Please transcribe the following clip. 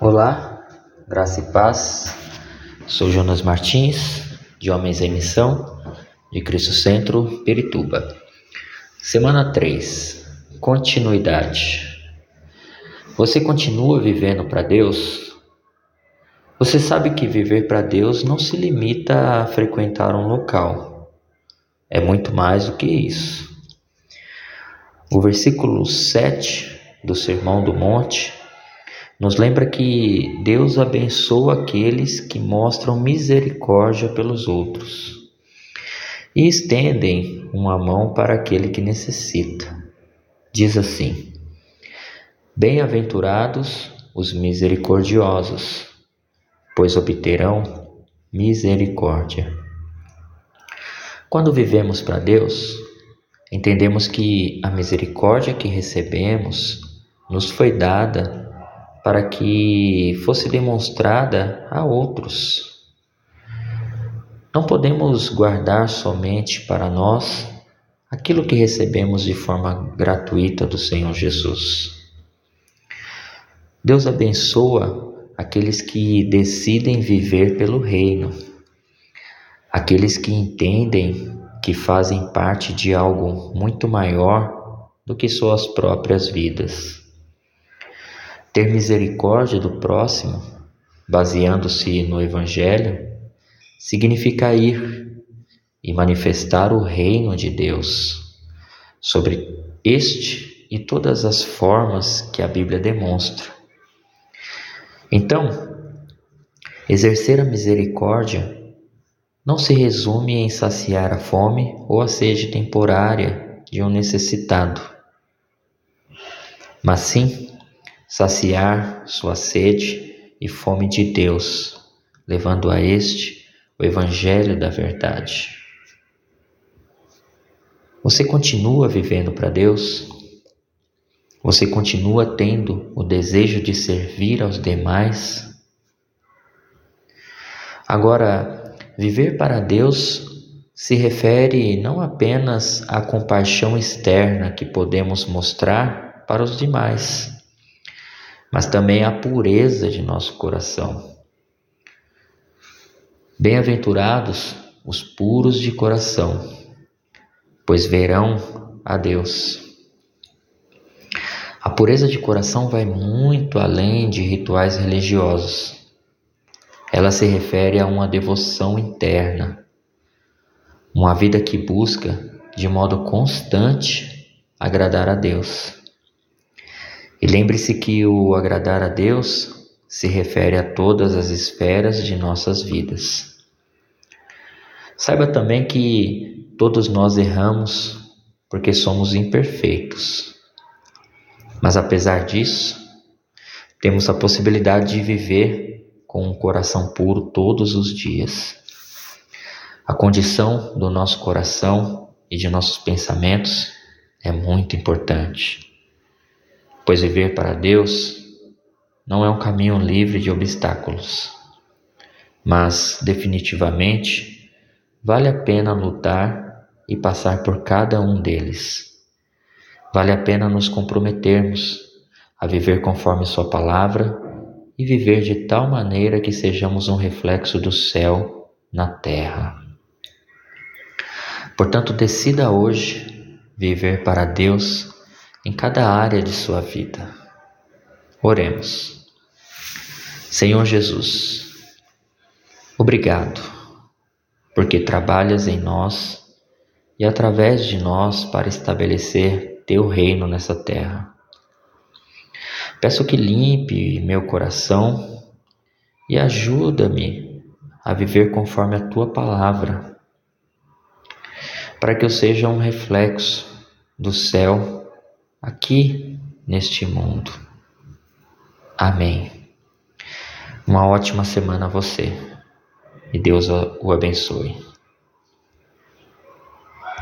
Olá, graça e paz. Sou Jonas Martins, de Homens em Missão, de Cristo Centro, Perituba. Semana 3. Continuidade. Você continua vivendo para Deus? Você sabe que viver para Deus não se limita a frequentar um local. É muito mais do que isso. O versículo 7 do Sermão do Monte nos lembra que Deus abençoa aqueles que mostram misericórdia pelos outros e estendem uma mão para aquele que necessita. Diz assim: Bem-aventurados os misericordiosos, pois obterão misericórdia. Quando vivemos para Deus, entendemos que a misericórdia que recebemos nos foi dada para que fosse demonstrada a outros. Não podemos guardar somente para nós aquilo que recebemos de forma gratuita do Senhor Jesus. Deus abençoa aqueles que decidem viver pelo Reino, aqueles que entendem que fazem parte de algo muito maior do que suas próprias vidas. Ter misericórdia do próximo, baseando-se no Evangelho, significa ir e manifestar o reino de Deus sobre este e todas as formas que a Bíblia demonstra. Então, exercer a misericórdia não se resume em saciar a fome ou a sede temporária de um necessitado, mas sim saciar sua sede e fome de Deus, levando a este o Evangelho da Verdade. Você continua vivendo para Deus? Você continua tendo o desejo de servir aos demais? Agora, viver para Deus se refere não apenas à compaixão externa que podemos mostrar para os demais, mas também a pureza de nosso coração. Bem-aventurados os puros de coração, pois verão a Deus. A pureza de coração vai muito além de rituais religiosos. Ela se refere a uma devoção interna, uma vida que busca de modo constante agradar a Deus. E lembre-se que o agradar a Deus se refere a todas as esferas de nossas vidas. Saiba também que todos nós erramos porque somos imperfeitos. Mas apesar disso, temos a possibilidade de viver com um coração puro todos os dias. A condição do nosso coração e de nossos pensamentos é muito importante pois viver para Deus não é um caminho livre de obstáculos, mas definitivamente vale a pena lutar e passar por cada um deles. Vale a pena nos comprometermos a viver conforme Sua palavra e viver de tal maneira que sejamos um reflexo do céu na terra. Portanto, decida hoje viver para Deus em cada área de sua vida. Oremos. Senhor Jesus, obrigado, porque trabalhas em nós e através de nós para estabelecer teu reino nessa terra. Peço que limpe meu coração e ajuda-me a viver conforme a tua palavra, para que eu seja um reflexo do céu aqui neste mundo. Amém. Uma ótima semana a você e Deus o abençoe.